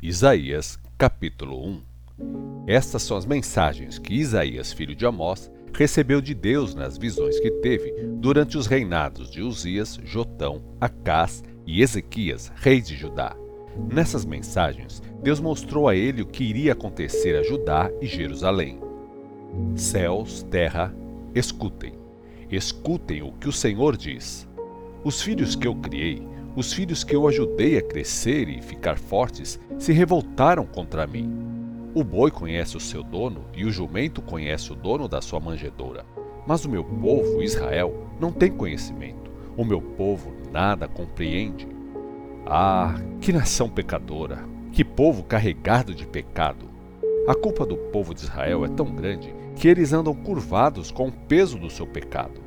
Isaías, capítulo 1 Estas são as mensagens que Isaías, filho de Amós, recebeu de Deus nas visões que teve durante os reinados de Uzias, Jotão, Acás e Ezequias, reis de Judá. Nessas mensagens, Deus mostrou a ele o que iria acontecer a Judá e Jerusalém. Céus, terra, escutem. Escutem o que o Senhor diz. Os filhos que eu criei os filhos que eu ajudei a crescer e ficar fortes se revoltaram contra mim. O boi conhece o seu dono e o jumento conhece o dono da sua manjedoura. Mas o meu povo, Israel, não tem conhecimento. O meu povo nada compreende. Ah, que nação pecadora! Que povo carregado de pecado! A culpa do povo de Israel é tão grande que eles andam curvados com o peso do seu pecado.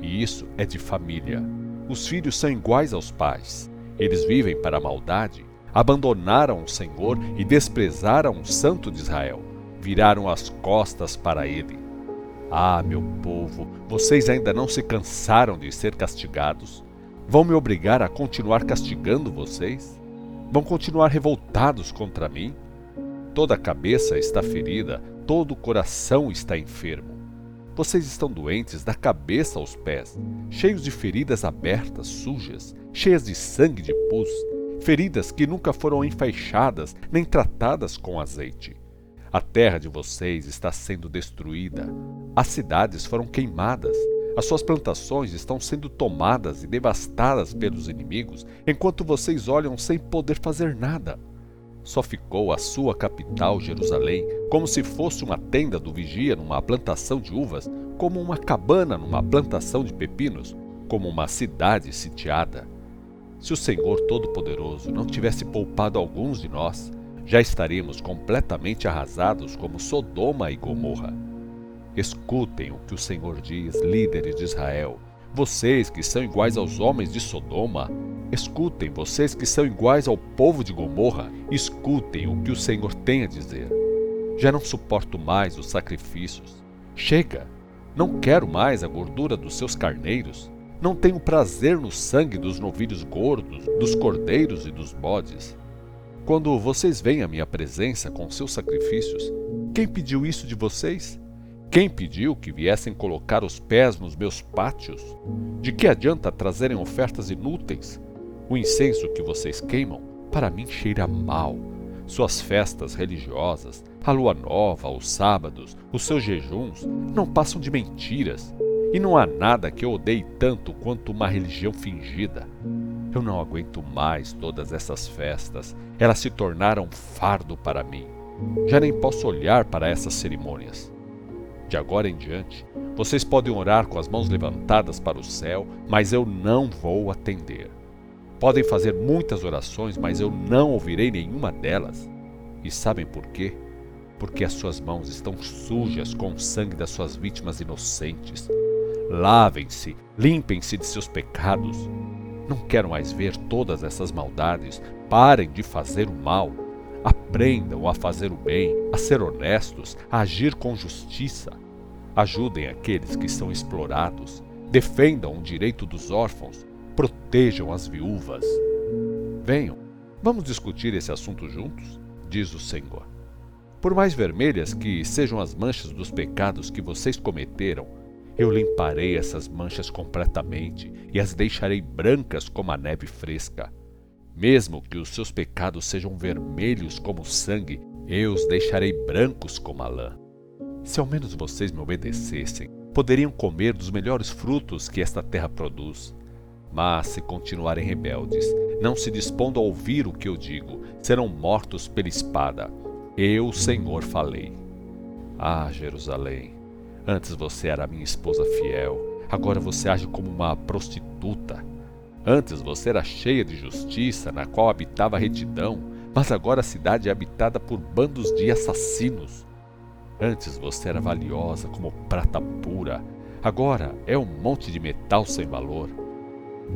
E isso é de família. Os filhos são iguais aos pais. Eles vivem para a maldade, abandonaram o Senhor e desprezaram o Santo de Israel. Viraram as costas para ele. Ah, meu povo, vocês ainda não se cansaram de ser castigados? Vão me obrigar a continuar castigando vocês? Vão continuar revoltados contra mim? Toda a cabeça está ferida, todo o coração está enfermo. Vocês estão doentes da cabeça aos pés, cheios de feridas abertas, sujas, cheias de sangue de pus, feridas que nunca foram enfaixadas nem tratadas com azeite. A terra de vocês está sendo destruída, as cidades foram queimadas, as suas plantações estão sendo tomadas e devastadas pelos inimigos, enquanto vocês olham sem poder fazer nada. Só ficou a sua capital, Jerusalém, como se fosse uma tenda do vigia numa plantação de uvas, como uma cabana numa plantação de pepinos, como uma cidade sitiada. Se o Senhor Todo-Poderoso não tivesse poupado alguns de nós, já estaríamos completamente arrasados como Sodoma e Gomorra. Escutem o que o Senhor diz, líderes de Israel, vocês que são iguais aos homens de Sodoma, escutem, vocês que são iguais ao povo de Gomorra, escutem o que o Senhor tem a dizer. Já não suporto mais os sacrifícios. Chega! Não quero mais a gordura dos seus carneiros. Não tenho prazer no sangue dos novilhos gordos, dos cordeiros e dos bodes. Quando vocês vêm à minha presença com seus sacrifícios, quem pediu isso de vocês? Quem pediu que viessem colocar os pés nos meus pátios? De que adianta trazerem ofertas inúteis? O incenso que vocês queimam, para mim cheira mal. Suas festas religiosas, a lua nova, os sábados, os seus jejuns, não passam de mentiras. E não há nada que eu odeie tanto quanto uma religião fingida. Eu não aguento mais todas essas festas. Elas se tornaram fardo para mim. Já nem posso olhar para essas cerimônias. De agora em diante, vocês podem orar com as mãos levantadas para o céu, mas eu não vou atender. Podem fazer muitas orações, mas eu não ouvirei nenhuma delas. E sabem por quê? Porque as suas mãos estão sujas com o sangue das suas vítimas inocentes. Lavem-se, limpem-se de seus pecados. Não quero mais ver todas essas maldades. Parem de fazer o mal. Aprendam a fazer o bem, a ser honestos, a agir com justiça. Ajudem aqueles que são explorados. Defendam o direito dos órfãos. Protejam as viúvas. Venham, vamos discutir esse assunto juntos, diz o Senhor. Por mais vermelhas que sejam as manchas dos pecados que vocês cometeram, eu limparei essas manchas completamente e as deixarei brancas como a neve fresca. Mesmo que os seus pecados sejam vermelhos como sangue, eu os deixarei brancos como a lã. Se ao menos vocês me obedecessem, poderiam comer dos melhores frutos que esta terra produz. Mas se continuarem rebeldes, não se dispondo a ouvir o que eu digo, serão mortos pela espada. Eu, Senhor, falei. Ah, Jerusalém, antes você era minha esposa fiel, agora você age como uma prostituta. Antes você era cheia de justiça, na qual habitava retidão, mas agora a cidade é habitada por bandos de assassinos. Antes você era valiosa como prata pura, agora é um monte de metal sem valor.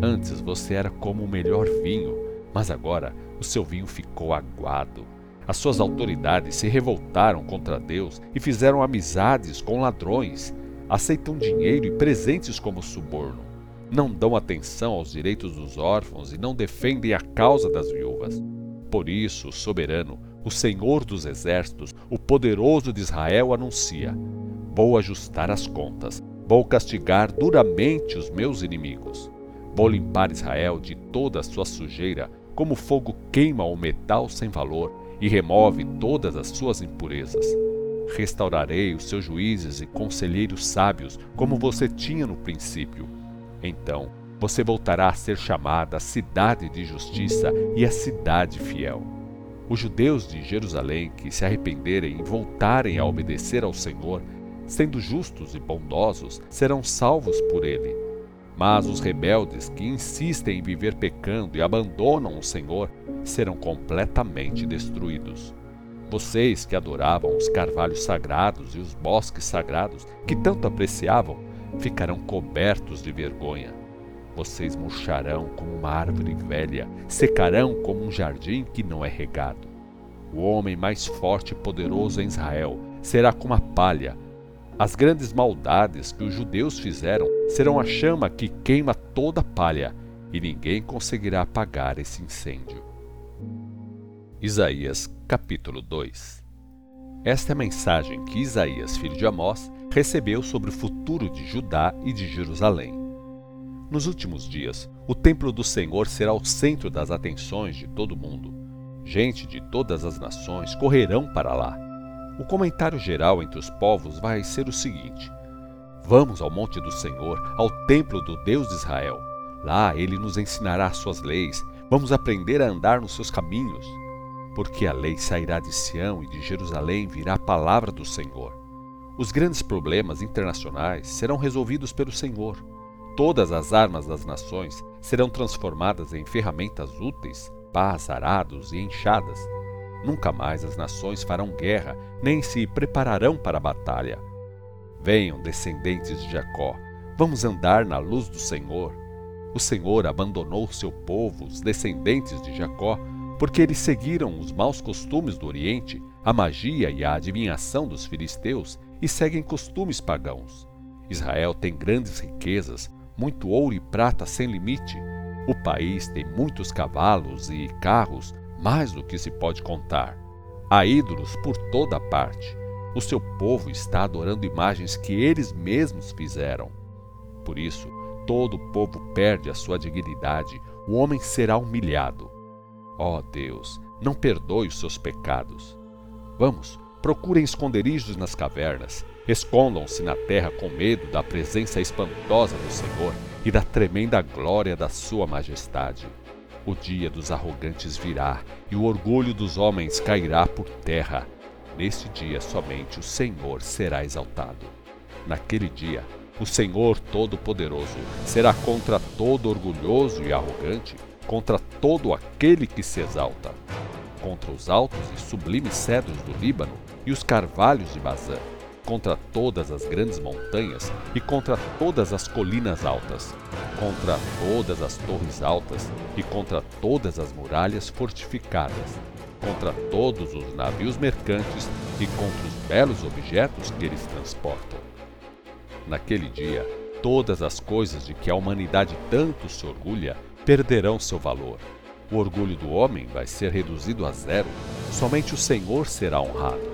Antes você era como o melhor vinho, mas agora o seu vinho ficou aguado. As suas autoridades se revoltaram contra Deus e fizeram amizades com ladrões, aceitam dinheiro e presentes como suborno não dão atenção aos direitos dos órfãos e não defendem a causa das viúvas. Por isso, o soberano, o Senhor dos exércitos, o poderoso de Israel anuncia: Vou ajustar as contas, vou castigar duramente os meus inimigos. Vou limpar Israel de toda a sua sujeira, como fogo queima o metal sem valor e remove todas as suas impurezas. Restaurarei os seus juízes e conselheiros sábios, como você tinha no princípio. Então, você voltará a ser chamada a cidade de justiça e a cidade fiel. Os judeus de Jerusalém que se arrependerem e voltarem a obedecer ao Senhor, sendo justos e bondosos, serão salvos por ele. Mas os rebeldes que insistem em viver pecando e abandonam o Senhor serão completamente destruídos. Vocês que adoravam os carvalhos sagrados e os bosques sagrados que tanto apreciavam, ficarão cobertos de vergonha. Vocês murcharão como uma árvore velha, secarão como um jardim que não é regado. O homem mais forte e poderoso em Israel será como a palha. As grandes maldades que os judeus fizeram serão a chama que queima toda a palha, e ninguém conseguirá apagar esse incêndio. Isaías capítulo 2 Esta é a mensagem que Isaías, filho de Amós, recebeu sobre o futuro de Judá e de Jerusalém. Nos últimos dias, o templo do Senhor será o centro das atenções de todo mundo. Gente de todas as nações correrão para lá. O comentário geral entre os povos vai ser o seguinte: Vamos ao monte do Senhor, ao templo do Deus de Israel. Lá ele nos ensinará suas leis, vamos aprender a andar nos seus caminhos porque a lei sairá de Sião e de Jerusalém virá a palavra do Senhor. Os grandes problemas internacionais serão resolvidos pelo Senhor. Todas as armas das nações serão transformadas em ferramentas úteis, pás, arados e enxadas. Nunca mais as nações farão guerra, nem se prepararão para a batalha. Venham, descendentes de Jacó, vamos andar na luz do Senhor. O Senhor abandonou seu povo, os descendentes de Jacó, porque eles seguiram os maus costumes do Oriente, a magia e a adivinhação dos filisteus e seguem costumes pagãos. Israel tem grandes riquezas, muito ouro e prata sem limite. O país tem muitos cavalos e carros, mais do que se pode contar. Há ídolos por toda parte. O seu povo está adorando imagens que eles mesmos fizeram. Por isso, todo o povo perde a sua dignidade, o homem será humilhado. Ó oh Deus, não perdoe os seus pecados. Vamos, procurem esconderijos nas cavernas, escondam-se na terra com medo da presença espantosa do Senhor e da tremenda glória da Sua majestade. O dia dos arrogantes virá e o orgulho dos homens cairá por terra. Neste dia somente o Senhor será exaltado. Naquele dia, o Senhor Todo-Poderoso será contra todo orgulhoso e arrogante contra todo aquele que se exalta, contra os altos e sublimes cedros do Líbano e os carvalhos de Bazã, contra todas as grandes montanhas e contra todas as colinas altas, contra todas as torres altas e contra todas as muralhas fortificadas, contra todos os navios mercantes e contra os belos objetos que eles transportam. Naquele dia, todas as coisas de que a humanidade tanto se orgulha perderão seu valor. O orgulho do homem vai ser reduzido a zero, somente o Senhor será honrado.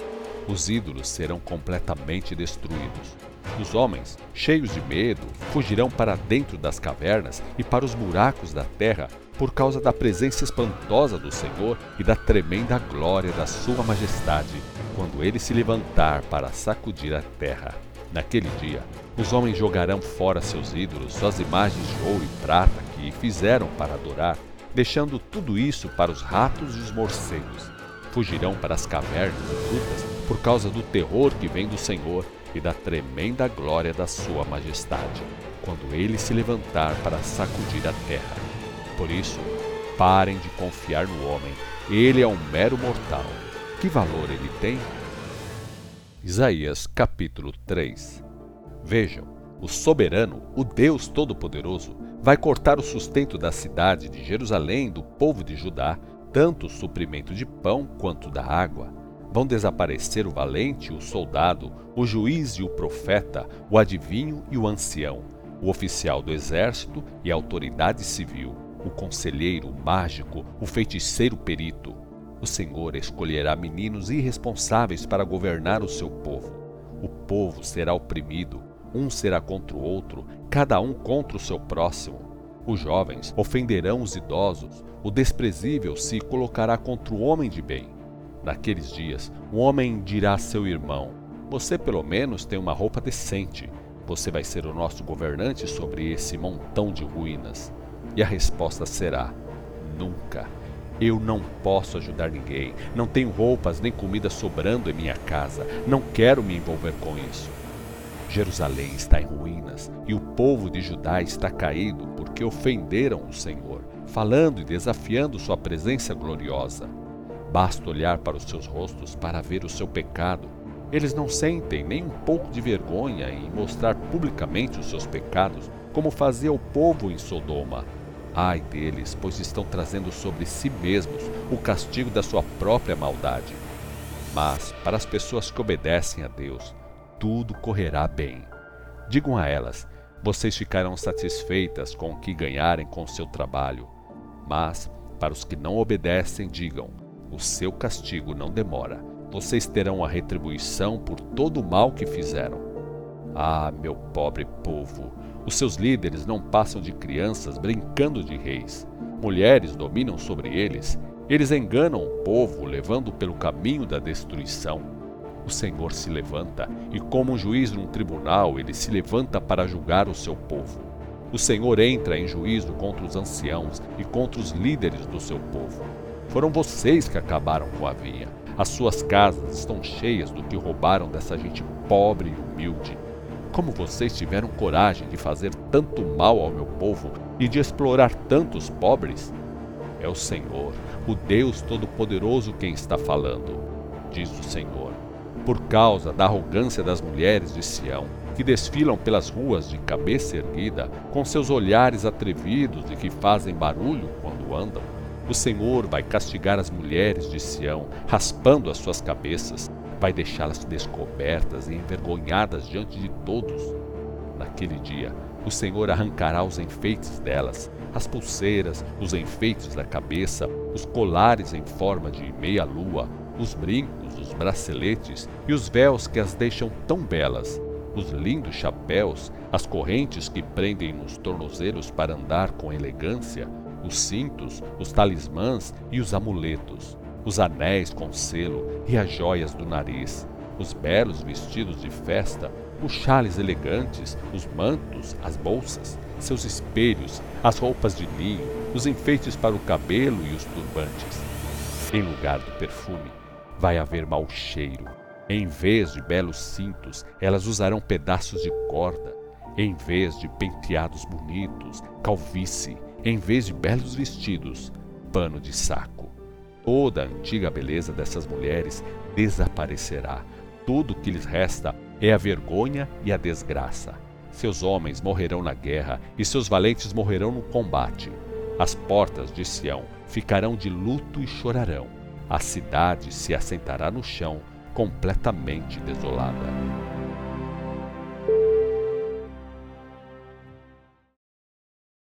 Os ídolos serão completamente destruídos. Os homens, cheios de medo, fugirão para dentro das cavernas e para os buracos da terra por causa da presença espantosa do Senhor e da tremenda glória da Sua Majestade, quando ele se levantar para sacudir a terra. Naquele dia, os homens jogarão fora seus ídolos, suas imagens de ouro e prata que fizeram para adorar, deixando tudo isso para os ratos e os morcegos. Fugirão para as cavernas e grutas por causa do terror que vem do Senhor e da tremenda glória da Sua Majestade, quando ele se levantar para sacudir a terra. Por isso, parem de confiar no homem, ele é um mero mortal. Que valor ele tem? Isaías capítulo 3 Vejam, o soberano, o Deus Todo-Poderoso, vai cortar o sustento da cidade de Jerusalém do povo de Judá, tanto o suprimento de pão quanto da água. Vão desaparecer o valente o soldado, o juiz e o profeta, o adivinho e o ancião, o oficial do exército e a autoridade civil, o conselheiro, o mágico, o feiticeiro perito, O Senhor escolherá meninos irresponsáveis para governar o seu povo. O povo será oprimido, um será contra o outro, cada um contra o seu próximo. Os jovens ofenderão os idosos, o desprezível se colocará contra o homem de bem. Naqueles dias, o homem dirá a seu irmão: Você pelo menos tem uma roupa decente. Você vai ser o nosso governante sobre esse montão de ruínas. E a resposta será: Nunca. Eu não posso ajudar ninguém. Não tenho roupas nem comida sobrando em minha casa. Não quero me envolver com isso. Jerusalém está em ruínas e o povo de Judá está caído porque ofenderam o Senhor, falando e desafiando sua presença gloriosa. Basta olhar para os seus rostos para ver o seu pecado. Eles não sentem nem um pouco de vergonha em mostrar publicamente os seus pecados, como fazia o povo em Sodoma. Ai deles, pois estão trazendo sobre si mesmos o castigo da sua própria maldade. Mas, para as pessoas que obedecem a Deus, tudo correrá bem. Digam a elas: vocês ficarão satisfeitas com o que ganharem com seu trabalho. Mas, para os que não obedecem, digam: o seu castigo não demora. Vocês terão a retribuição por todo o mal que fizeram. Ah, meu pobre povo, os seus líderes não passam de crianças brincando de reis. Mulheres dominam sobre eles. Eles enganam o povo, levando pelo caminho da destruição o Senhor se levanta, e como um juiz num tribunal, ele se levanta para julgar o seu povo. O Senhor entra em juízo contra os anciãos e contra os líderes do seu povo. Foram vocês que acabaram com a vinha. As suas casas estão cheias do que roubaram dessa gente pobre e humilde. Como vocês tiveram coragem de fazer tanto mal ao meu povo e de explorar tantos pobres? É o Senhor, o Deus Todo-Poderoso, quem está falando, diz o Senhor por causa da arrogância das mulheres de Sião, que desfilam pelas ruas de cabeça erguida, com seus olhares atrevidos e que fazem barulho quando andam. O Senhor vai castigar as mulheres de Sião, raspando as suas cabeças, vai deixá-las descobertas e envergonhadas diante de todos. Naquele dia, o Senhor arrancará os enfeites delas, as pulseiras, os enfeites da cabeça, os colares em forma de meia-lua, os brincos, os braceletes e os véus que as deixam tão belas, os lindos chapéus, as correntes que prendem nos tornozelos para andar com elegância, os cintos, os talismãs e os amuletos, os anéis com selo e as joias do nariz, os belos vestidos de festa, os chales elegantes, os mantos, as bolsas, seus espelhos, as roupas de linho, os enfeites para o cabelo e os turbantes. Em lugar do perfume, vai haver mau cheiro. Em vez de belos cintos, elas usarão pedaços de corda. Em vez de penteados bonitos, calvície. Em vez de belos vestidos, pano de saco. Toda a antiga beleza dessas mulheres desaparecerá. Tudo que lhes resta é a vergonha e a desgraça. Seus homens morrerão na guerra e seus valentes morrerão no combate. As portas de Sião ficarão de luto e chorarão a cidade se assentará no chão, completamente desolada.